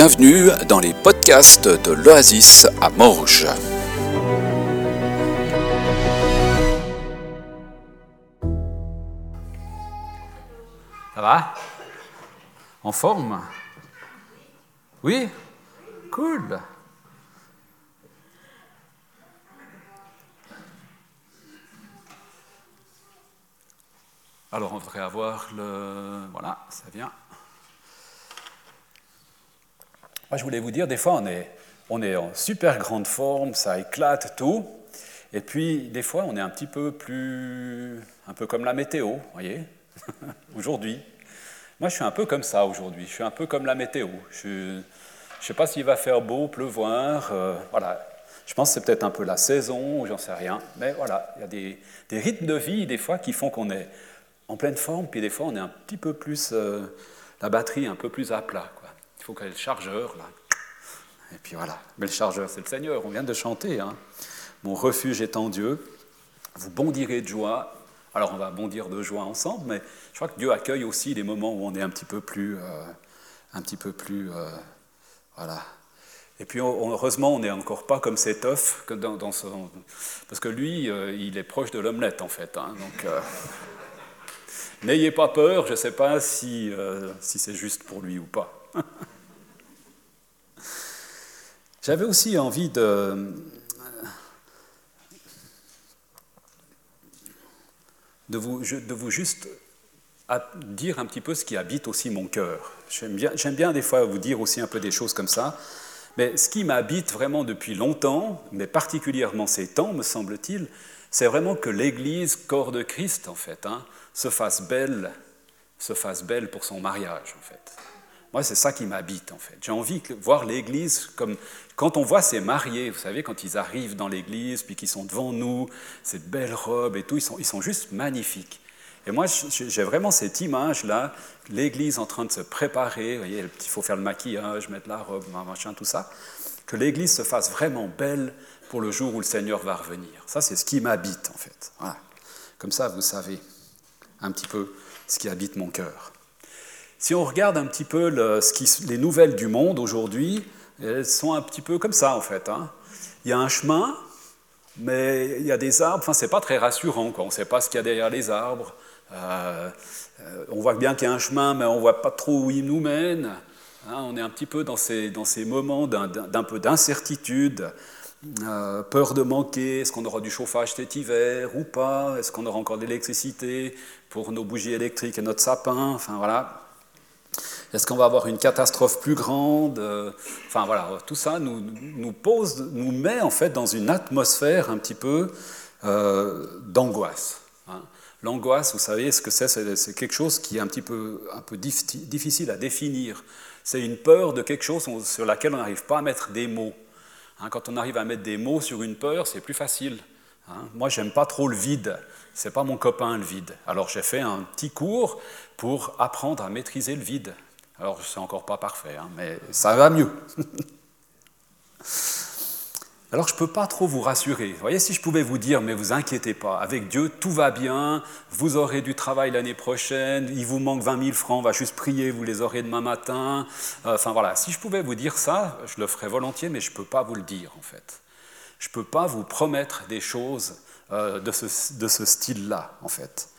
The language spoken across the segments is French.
Bienvenue dans les podcasts de l'Oasis à Morges. Ça va? En forme? Oui? Cool Alors on devrait avoir le... Voilà, ça vient. Moi je voulais vous dire, des fois on est, en super grande forme, ça éclate tout. Et puis des fois on est un petit peu plus... un peu comme la météo, vous voyez Aujourd'hui. Moi je suis un peu comme ça aujourd'hui, je suis un peu comme la météo. Je ne sais pas s'il va faire beau, pleuvoir, euh, voilà. Je pense que c'est peut-être un peu la saison, j'en sais rien. Mais voilà, il y a des, des rythmes de vie des fois qui font qu'on est en pleine forme, puis des fois on est un petit peu plus, euh, la batterie un peu plus à plat. Quoi. Faut qu'il y ait chargeur, là. Et puis voilà, mais le chargeur c'est le Seigneur, on vient de chanter. Hein. Mon refuge est en Dieu, vous bondirez de joie. Alors on va bondir de joie ensemble, mais je crois que Dieu accueille aussi les moments où on est un petit peu plus, euh, un petit peu plus, euh, voilà. Et puis heureusement, on n'est encore pas comme cet œuf, parce que lui, il est proche de l'omelette en fait. Hein, donc, N'ayez pas peur, je ne sais pas si, euh, si c'est juste pour lui ou pas. J'avais aussi envie de, vous juste dire un petit peu ce qui habite aussi mon cœur. J'aime bien, bien des fois vous dire aussi un peu des choses comme ça. Mais ce qui m'habite vraiment depuis longtemps, mais particulièrement ces temps, me semble-t-il, c'est vraiment que l'Église, corps de Christ, en fait, hein, se fasse belle, se fasse belle pour son mariage, en fait. Moi, c'est ça qui m'habite, en fait. J'ai envie de voir l'Église comme... Quand on voit ces mariés, vous savez, quand ils arrivent dans l'Église, puis qu'ils sont devant nous, cette belle robe et tout, ils sont, ils sont juste magnifiques. Et moi, j'ai vraiment cette image-là, l'Église en train de se préparer, vous voyez, il faut faire le maquillage, mettre la robe, machin, tout ça, que l'Église se fasse vraiment belle pour le jour où le Seigneur va revenir. Ça, c'est ce qui m'habite, en fait. Voilà. Comme ça, vous savez un petit peu ce qui habite mon cœur. Si on regarde un petit peu les nouvelles du monde aujourd'hui, elles sont un petit peu comme ça, en fait. Hein. Il y a un chemin, mais il y a des arbres. Enfin, c'est pas très rassurant. On ne sait pas ce qu'il y a derrière les arbres. Euh, euh, on voit bien qu'il y a un chemin, mais on voit pas trop où il nous mène. Hein. on est un petit peu dans ces, dans ces moments d'un peu d'incertitude. Euh, peur de manquer, est-ce qu'on aura du chauffage cet hiver ou pas? Est-ce qu'on aura encore de l'électricité pour nos bougies électriques et notre sapin? Enfin voilà. Est-ce qu'on va avoir une catastrophe plus grande euh, Enfin voilà, tout ça nous, nous, pose, nous met en fait dans une atmosphère un petit peu euh, d'angoisse. Hein. L'angoisse, vous savez ce que c'est C'est quelque chose qui est un petit peu, un peu difficile à définir. C'est une peur de quelque chose sur laquelle on n'arrive pas à mettre des mots. Hein, quand on arrive à mettre des mots sur une peur, c'est plus facile. Hein. Moi, j'aime pas trop le vide. C'est pas mon copain le vide. Alors j'ai fait un petit cours pour apprendre à maîtriser le vide. Alors c'est encore pas parfait, hein, mais ça va mieux. Alors je ne peux pas trop vous rassurer. Vous voyez, si je pouvais vous dire, mais vous inquiétez pas, avec Dieu, tout va bien, vous aurez du travail l'année prochaine, il vous manque 20 000 francs, on va juste prier, vous les aurez demain matin. Euh, enfin voilà, si je pouvais vous dire ça, je le ferais volontiers, mais je ne peux pas vous le dire en fait. Je ne peux pas vous promettre des choses euh, de ce, de ce style-là en fait.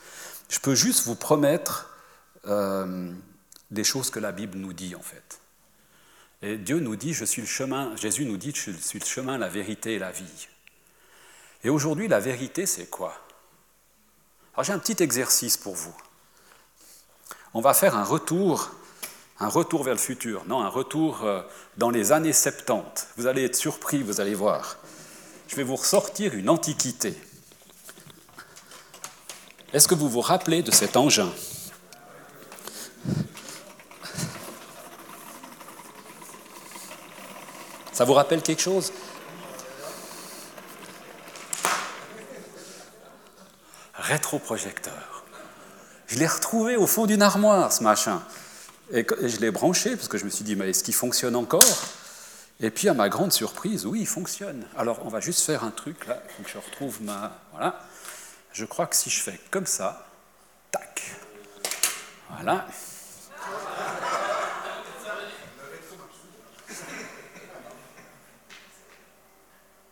Je peux juste vous promettre euh, des choses que la Bible nous dit en fait. Et Dieu nous dit, je suis le chemin, Jésus nous dit, je suis le chemin, la vérité et la vie. Et aujourd'hui, la vérité, c'est quoi? Alors j'ai un petit exercice pour vous. On va faire un retour, un retour vers le futur, non, un retour euh, dans les années 70. Vous allez être surpris, vous allez voir. Je vais vous ressortir une antiquité. Est-ce que vous vous rappelez de cet engin? Ça vous rappelle quelque chose Rétroprojecteur. Je l'ai retrouvé au fond d'une armoire, ce machin. Et je l'ai branché parce que je me suis dit, mais est-ce qu'il fonctionne encore? Et puis, à ma grande surprise, oui, il fonctionne. Alors, on va juste faire un truc là. Que je retrouve ma. Voilà. Je crois que si je fais comme ça, tac. Voilà.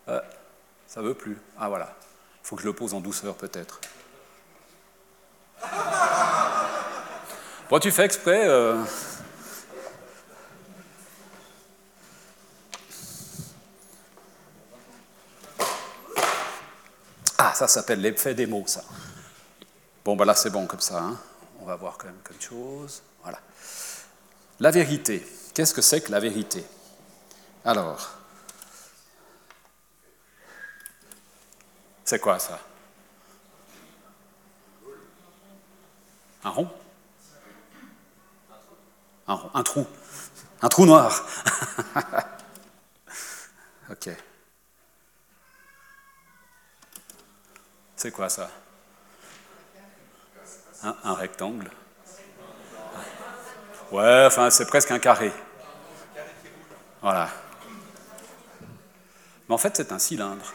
Euh, ça veut plus. Ah voilà. Il faut que je le pose en douceur peut-être. Bon, tu fais exprès. Euh. Ah, ça s'appelle l'effet des mots, ça. Bon, ben là, c'est bon comme ça. Hein. On va voir quand même quelque chose. Voilà. La vérité. Qu'est-ce que c'est que la vérité? Alors, c'est quoi ça? Un rond? Un, un trou. Un trou noir. ok. C'est quoi ça? Un, rectangle? Ouais, enfin, c'est presque un carré. Voilà. Mais en fait, c'est un cylindre. Vous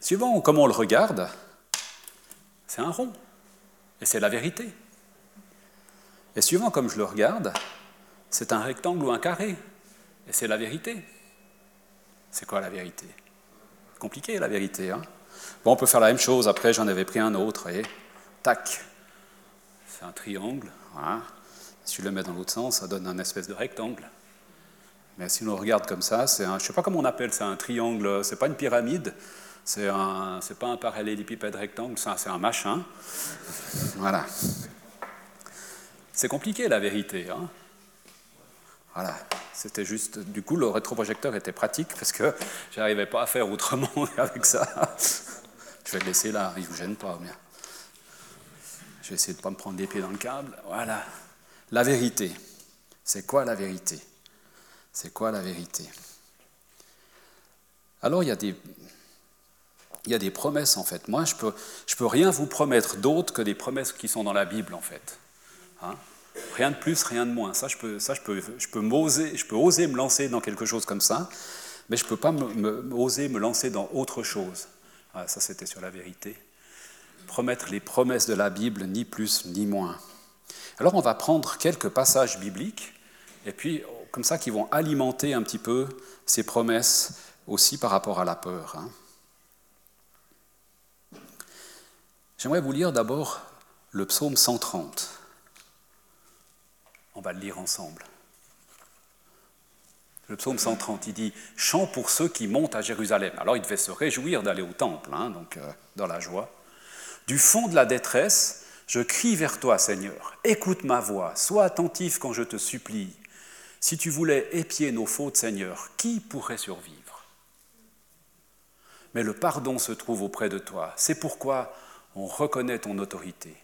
Suivant comment on le regarde, c'est un rond. Et c'est la vérité. Et suivant comme je le regarde, c'est un rectangle ou un carré. Et c'est la vérité. C'est quoi la vérité? Compliqué la vérité. Hein? Bon, on peut faire la même chose. Après, j'en avais pris un autre. Et tac. C'est un triangle. Voilà. Si je le mets dans l'autre sens, ça donne un espèce de rectangle. Mais si on regarde comme ça, c'est un, je ne sais pas comment on appelle, c'est un triangle, c'est pas une pyramide, c'est un, c'est pas un parallélépipède rectangle, c'est un machin. Voilà. C'est compliqué la vérité. Hein voilà. C'était juste, du coup, le rétroprojecteur était pratique parce que j'arrivais pas à faire autrement avec ça. Je vais le laisser là, il vous gêne pas. Bien. Je vais essayer de pas me prendre des pieds dans le câble. Voilà. La vérité. C'est quoi la vérité? C'est quoi la vérité? Alors, il y a des, il y a des promesses en fait. Moi, je ne peux, je peux rien vous promettre d'autre que des promesses qui sont dans la Bible en fait. Hein? Rien de plus, rien de moins. Ça, je peux, ça, je peux, je peux, m'oser, je peux oser me lancer dans quelque chose comme ça, mais je ne peux pas me, oser me lancer dans autre chose. Ça, c'était sur la vérité. Promettre les promesses de la Bible, ni plus ni moins. Alors, on va prendre quelques passages bibliques, et puis, comme ça, qui vont alimenter un petit peu ces promesses aussi par rapport à la peur. Hein. J'aimerais vous lire d'abord le psaume 130. On va le lire ensemble. Le psaume 130, il dit Chant pour ceux qui montent à Jérusalem. Alors il devait se réjouir d'aller au temple, hein, donc euh, dans la joie. Du fond de la détresse, je crie vers toi, Seigneur. Écoute ma voix, sois attentif quand je te supplie. Si tu voulais épier nos fautes, Seigneur, qui pourrait survivre? Mais le pardon se trouve auprès de toi. C'est pourquoi on reconnaît ton autorité.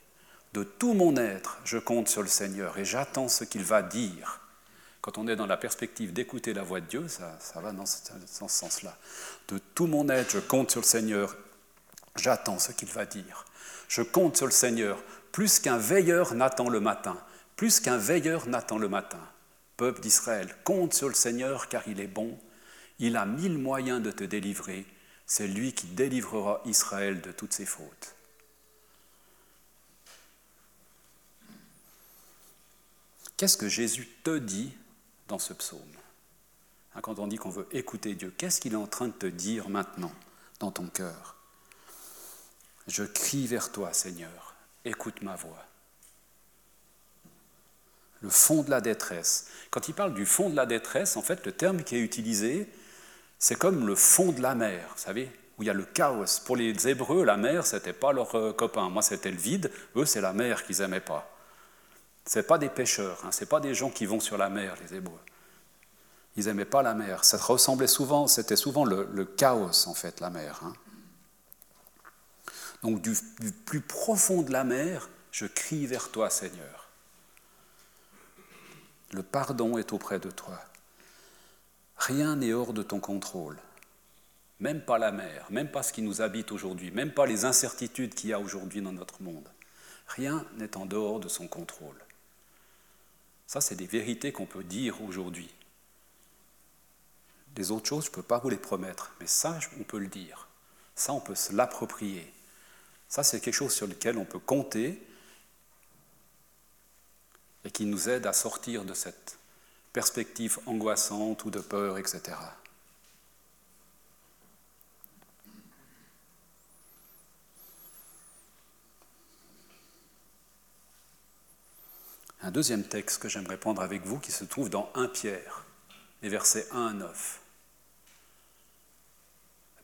De tout mon être, je compte sur le Seigneur et j'attends ce qu'il va dire. Quand on est dans la perspective d'écouter la voix de Dieu, ça, va dans ce, ce sens-là. De tout mon être, je compte sur le Seigneur, j'attends ce qu'il va dire. Je compte sur le Seigneur, plus qu'un veilleur n'attend le matin, plus qu'un veilleur n'attend le matin. Peuple d'Israël, compte sur le Seigneur car il est bon, il a mille moyens de te délivrer, c'est lui qui délivrera Israël de toutes ses fautes. Qu'est-ce que Jésus te dit dans ce psaume? Hein, Quand on dit qu'on veut écouter Dieu, qu'est-ce qu'il est en train de te dire maintenant dans ton cœur? Je crie vers toi, Seigneur, écoute ma voix. Le fond de la détresse. Quand il parle du fond de la détresse, en fait, le terme qui est utilisé, c'est comme le fond de la mer, vous savez, où il y a le chaos. Pour les Hébreux, la mer, ce n'était pas leur euh, copain. Moi, c'était le vide. Eux, c'est la mer qu'ils n'aimaient pas. Ce pas des pêcheurs, hein, ce pas des gens qui vont sur la mer, les Hébreux. Ils n'aimaient pas la mer. Ça ressemblait souvent, c'était souvent le, chaos, en fait, la mer. Hein. Donc, du, du plus profond de la mer, je crie vers toi, Seigneur. Le pardon est auprès de toi. Rien n'est hors de ton contrôle. Même pas la mer, même pas ce qui nous habite aujourd'hui, même pas les incertitudes qu'il y a aujourd'hui dans notre monde. Rien n'est en dehors de son contrôle. Ça, c'est des vérités qu'on peut dire aujourd'hui. Les autres choses, je ne peux pas vous les promettre, mais ça, on peut le dire. Ça, on peut se l'approprier. Ça, c'est quelque chose sur lequel on peut compter et qui nous aide à sortir de cette perspectives angoissantes ou de peur, etc. Un deuxième texte que j'aimerais prendre avec vous qui se trouve dans 1 Pierre, les versets 1 à 9.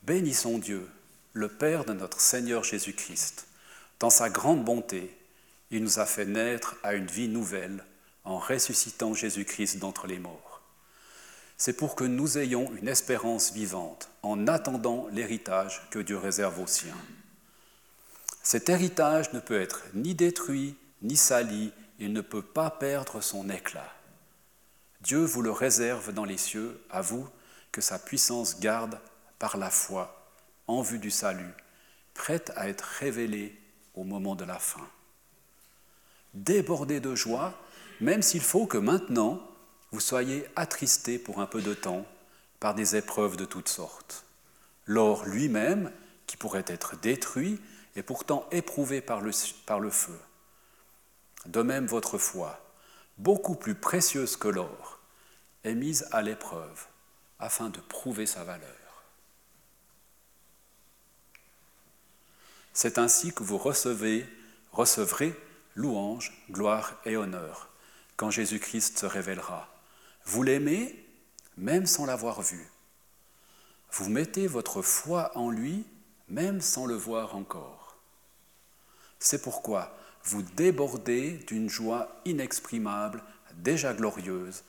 Bénissons Dieu, le Père de notre Seigneur Jésus-Christ. Dans sa grande bonté, il nous a fait naître à une vie nouvelle en ressuscitant Jésus-Christ d'entre les morts. C'est pour que nous ayons une espérance vivante en attendant l'héritage que Dieu réserve aux siens. Cet héritage ne peut être ni détruit, ni sali, il ne peut pas perdre son éclat. Dieu vous le réserve dans les cieux, à vous, que sa puissance garde par la foi en vue du salut, prête à être révélée au moment de la fin. Débordez de joie, même s'il faut que maintenant vous soyez attristés pour un peu de temps par des épreuves de toutes sortes. L'or lui-même, qui pourrait être détruit, est pourtant éprouvé par le, par le feu. De même, votre foi, beaucoup plus précieuse que l'or, est mise à l'épreuve afin de prouver sa valeur. C'est ainsi que vous recevez, recevrez louange, gloire et honneur quand Jésus-Christ se révélera. Vous l'aimez même sans l'avoir vu. Vous mettez votre foi en lui même sans le voir encore. C'est pourquoi vous débordez d'une joie inexprimable, déjà glorieuse,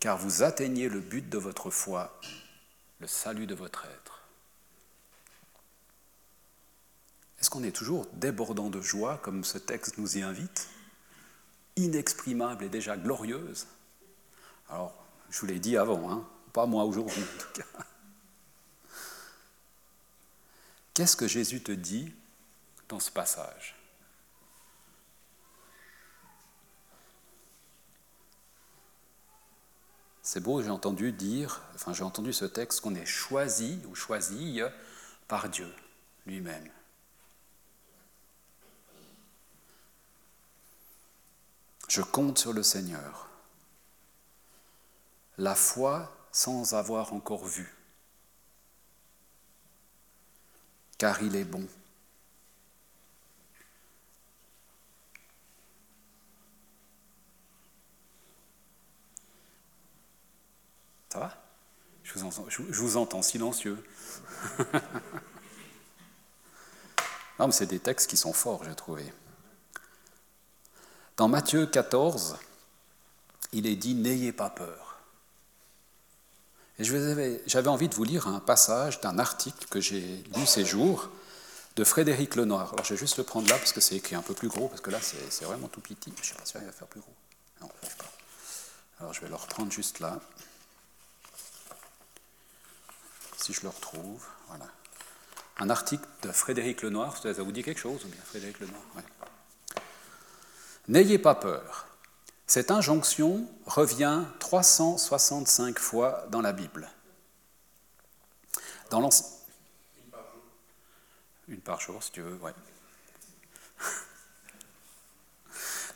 car vous atteignez le but de votre foi, le salut de votre être. Est-ce qu'on est toujours débordant de joie, comme ce texte nous y invite? Inexprimable et déjà glorieuse? Alors, je vous l'ai dit avant, hein pas moi aujourd'hui en tout cas. Qu'est-ce que Jésus te dit dans ce passage? C'est beau, j'ai entendu dire, enfin j'ai entendu ce texte qu'on est choisi ou choisi par Dieu lui-même. Je compte sur le Seigneur. La foi sans avoir encore vu. Car il est bon. Ça va je vous, entends, silencieux. non, mais c'est des textes qui sont forts, j'ai trouvé. Dans Matthieu 14, il est dit N'ayez pas peur. Et j'avais envie de vous lire un passage d'un article que j'ai lu ces jours de Frédéric Lenoir. Alors je vais juste le prendre là parce que c'est écrit un peu plus gros, parce que là c'est vraiment tout petit. Je ne sais pas si il va faire plus gros. Non, pas. Alors je vais le reprendre juste là. Si je le retrouve, voilà. Un article de Frédéric Lenoir, ça vous dit quelque chose ou bien Frédéric Lenoir N'ayez pas peur. Cette injonction revient 365 fois dans la Bible. Dans Une par. Une par jour, si tu veux, ouais.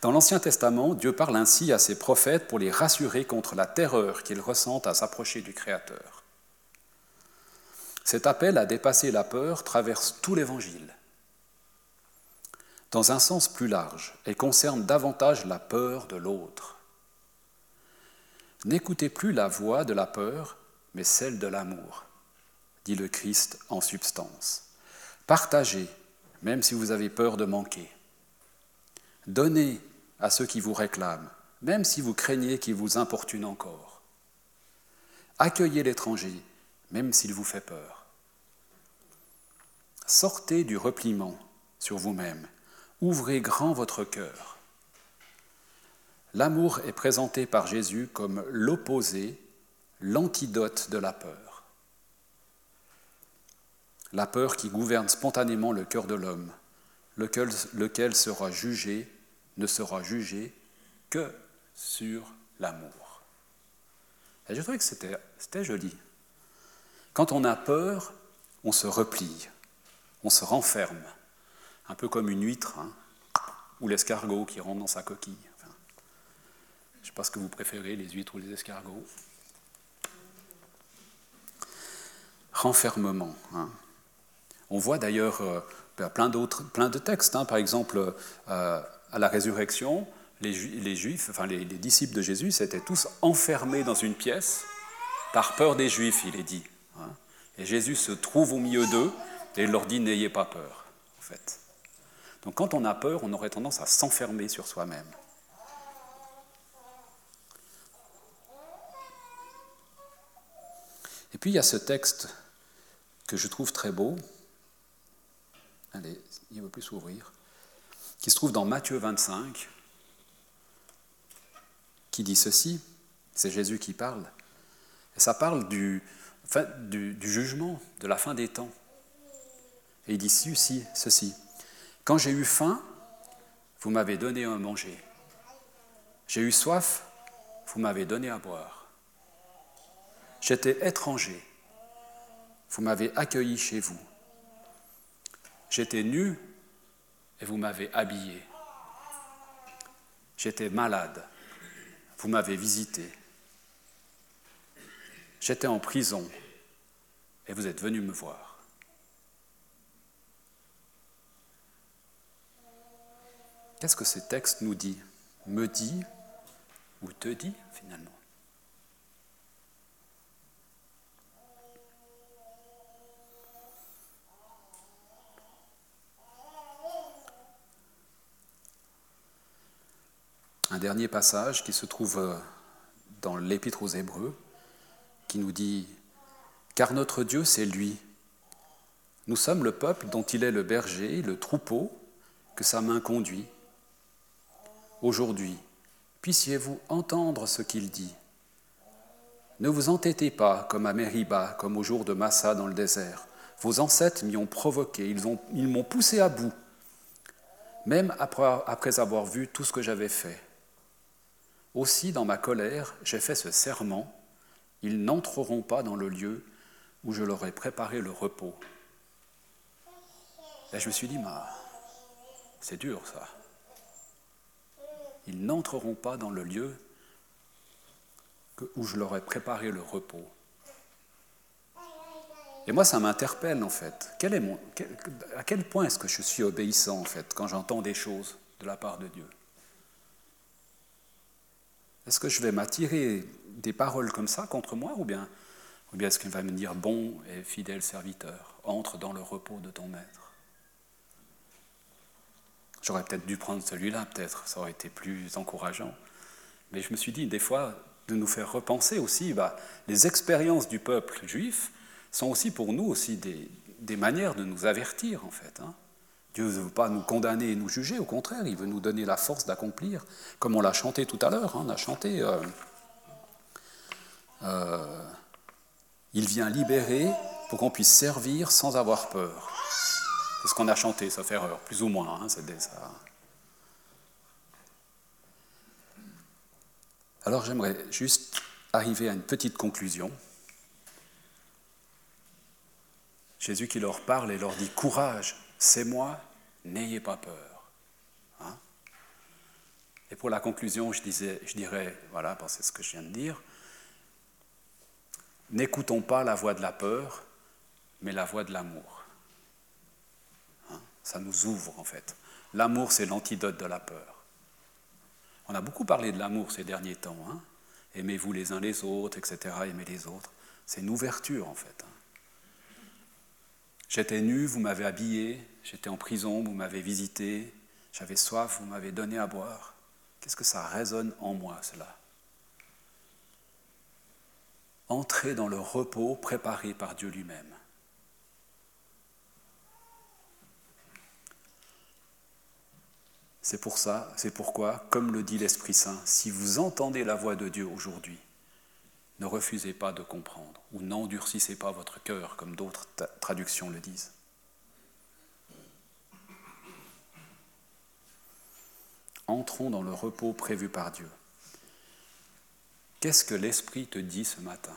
Dans l'Ancien Testament, Dieu parle ainsi à ses prophètes pour les rassurer contre la terreur qu'ils ressentent à s'approcher du Créateur. Cet appel à dépasser la peur traverse tout l'Évangile dans un sens plus large, elle concerne davantage la peur de l'autre. N'écoutez plus la voix de la peur, mais celle de l'amour, dit le Christ en substance. Partagez, même si vous avez peur de manquer. Donnez à ceux qui vous réclament, même si vous craignez qu'ils vous importunent encore. Accueillez l'étranger, même s'il vous fait peur. Sortez du repliement sur vous-même Ouvrez grand votre cœur. L'amour est présenté par Jésus comme l'opposé, l'antidote de la peur. La peur qui gouverne spontanément le cœur de l'homme, lequel, sera jugé, ne sera jugé que sur l'amour. Et je trouvais que c'était joli. Quand on a peur, on se replie, on se renferme un peu comme une huître, hein, ou l'escargot qui rentre dans sa coquille. Je ne sais pas ce que vous préférez, les huîtres ou les escargots. Renfermement. Hein. On voit d'ailleurs euh, plein d'autres, de textes. Hein. Par exemple, euh, à la résurrection, les, disciples de Jésus, s'étaient tous enfermés dans une pièce par peur des Juifs, il est dit. Et Jésus se trouve au milieu d'eux et il leur dit n'ayez pas peur, en fait. Donc quand on a peur, on aurait tendance à s'enfermer sur soi-même. Et puis il y a ce texte que je trouve très beau. Allez, il ne veut plus s'ouvrir. Qui se trouve dans Matthieu 25, qui dit ceci. C'est Jésus qui parle. Et ça parle du, du, du, jugement, de la fin des temps. Et il dit ceci, ceci. Quand j'ai eu faim, vous m'avez donné à manger. J'ai eu soif, vous m'avez donné à boire. J'étais étranger, vous m'avez accueilli chez vous. J'étais nu et vous m'avez habillé. J'étais malade, vous m'avez visité. J'étais en prison et vous êtes venu me voir. Qu'est-ce que ce texte nous dit Me dit ou te dit finalement? Un dernier passage qui se trouve euh, dans l'Épître aux Hébreux, qui nous dit Car notre Dieu, c'est lui. Nous sommes le peuple dont il est le berger, le troupeau que sa main conduit. Aujourd'hui, puissiez-vous entendre ce qu'il dit. Ne vous entêtez pas comme à Mériba, comme au jour de Massa dans le désert. Vos ancêtres m'y ont provoqué, ils, ont, ils m'ont poussé à bout, même après avoir vu tout ce que j'avais fait. Aussi, dans ma colère, j'ai fait ce serment, ils n'entreront pas dans le lieu où je leur ai préparé le repos. Et je me suis dit, c'est dur ça n'entreront pas dans le lieu où je leur ai préparé le repos. Et moi, ça m'interpelle en fait. À quel point est-ce que je suis obéissant en fait quand j'entends des choses de la part de Dieu? Est-ce que je vais m'attirer des paroles comme ça contre moi ou bien, ou bien est-ce qu'il va me dire bon et fidèle serviteur, entre dans le repos de ton maître? J'aurais peut-être dû prendre celui-là, peut-être, ça aurait été plus encourageant. Mais je me suis dit, des fois, de nous faire repenser aussi, bah, les expériences du peuple juif sont aussi pour nous aussi des, des manières de nous avertir, en fait. Hein. Dieu ne veut pas nous condamner et nous juger, au contraire, il veut nous donner la force d'accomplir, comme on l'a chanté tout à l'heure, hein, on a chanté euh, euh, Il vient libérer pour qu'on puisse servir sans avoir peur. Ce qu'on a chanté, sauf erreur, plus ou moins. Hein. Alors j'aimerais juste arriver à une petite conclusion. Jésus qui leur parle et leur dit Courage, c'est moi, n'ayez pas peur. Hein. et pour la conclusion, je dirais, voilà, c'est ce que je viens de dire, n'écoutons pas la voix de la peur, mais la voix de l'amour ça nous ouvre en fait. L'amour, c'est l'antidote de la peur. On a beaucoup parlé de l'amour ces derniers temps. Hein. Aimez-vous les uns les autres, etc. Aimez les autres. C'est une ouverture en fait. Hein. J'étais nu, vous m'avez habillé. J'étais en prison, vous m'avez visité. J'avais soif, vous m'avez donné à boire. Qu'est-ce que ça résonne en moi, cela? Entrer dans le repos préparé par Dieu lui-même. C'est pour ça, c'est pourquoi, comme le dit l'Esprit Saint, si vous entendez la voix de Dieu aujourd'hui, ne refusez pas de comprendre ou n'endurcissez pas votre cœur, comme d'autres traductions le disent. Entrons dans le repos prévu par Dieu. Qu'est-ce que l'Esprit te dit ce matin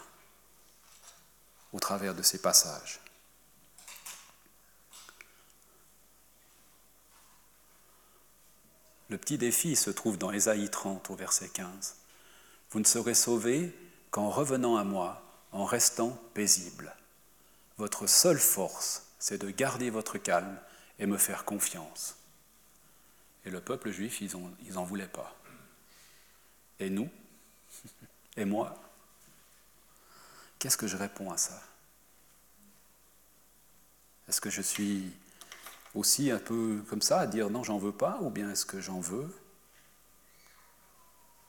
au travers de ces passages? Le petit défi se trouve dans Ésaïe 30 au verset 15. Vous ne serez sauvés qu'en revenant à moi, en restant paisible. Votre seule force, c'est de garder votre calme et me faire confiance. Et le peuple juif, ils n'en ils voulaient pas. Et nous Et moi Qu'est-ce que je réponds à ça? Est-ce que je suis aussi un peu comme ça, à dire non, j'en veux pas, ou bien est-ce que j'en veux?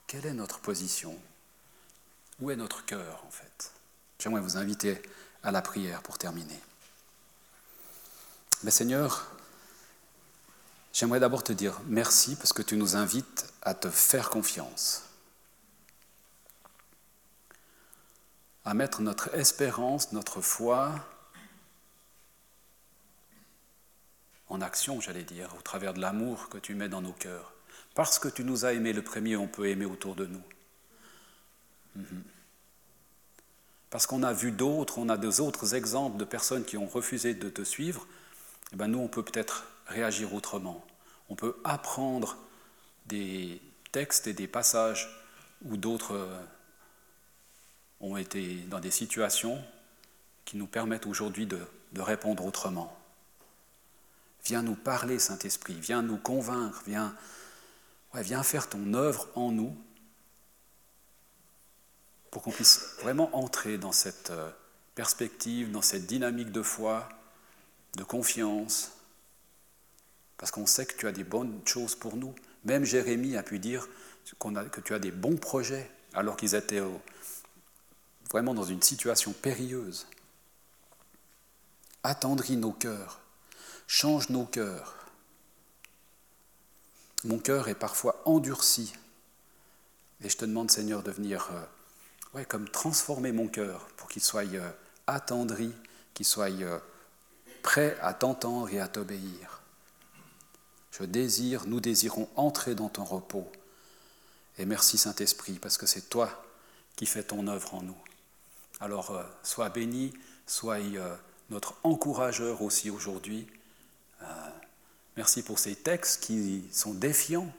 Quelle est notre position? Où est notre cœur, en fait? J'aimerais vous inviter à la prière pour terminer. Mais Seigneur, j'aimerais d'abord te dire merci parce que tu nous invites à te faire confiance, à mettre notre espérance, notre foi en action, j'allais dire, au travers de l'amour que tu mets dans nos cœurs. Parce que tu nous as aimés le premier, on peut aimer autour de nous. Mhm. Parce qu'on a vu d'autres, on a des autres exemples de personnes qui ont refusé de te suivre, eh ben nous, on peut peut-être réagir autrement. On peut apprendre des textes et des passages où d'autres euh, ont été dans des situations qui nous permettent aujourd'hui de, de répondre autrement. Viens nous parler, Saint-Esprit, viens nous convaincre, viens, faire ton œuvre en nous pour qu'on puisse vraiment entrer dans cette euh, perspective, dans cette dynamique de foi, de confiance, parce qu'on sait que tu as des bonnes choses pour nous. Même Jérémie a pu dire que tu as des bons projets alors qu'ils étaient vraiment dans une situation périlleuse. Attendris nos cœurs, change nos cœurs. Mon cœur est parfois endurci. Et je te demande, Seigneur, de venir euh, ouais, comme transformer mon cœur pour qu'il soit euh, attendri, qu'il soit euh, prêt à t'entendre et à t'obéir. Je désire, nous désirons entrer dans ton repos. Et merci Saint-Esprit, parce que c'est toi qui fais ton œuvre en nous. Alors, sois béni, sois notre encourageur aussi aujourd'hui. Merci pour ces textes qui sont défiants,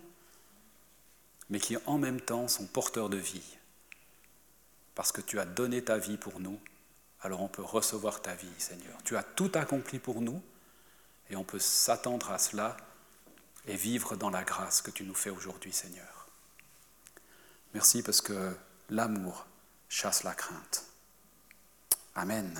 mais qui en même temps sont porteurs de vie. Parce que tu as donné ta vie pour nous, alors on peut recevoir ta vie, Seigneur. Tu as tout accompli pour nous, et on peut s'attendre à cela et vivre dans la grâce que tu nous fais aujourd'hui, Seigneur. Merci parce que l'amour chasse la crainte. Amen.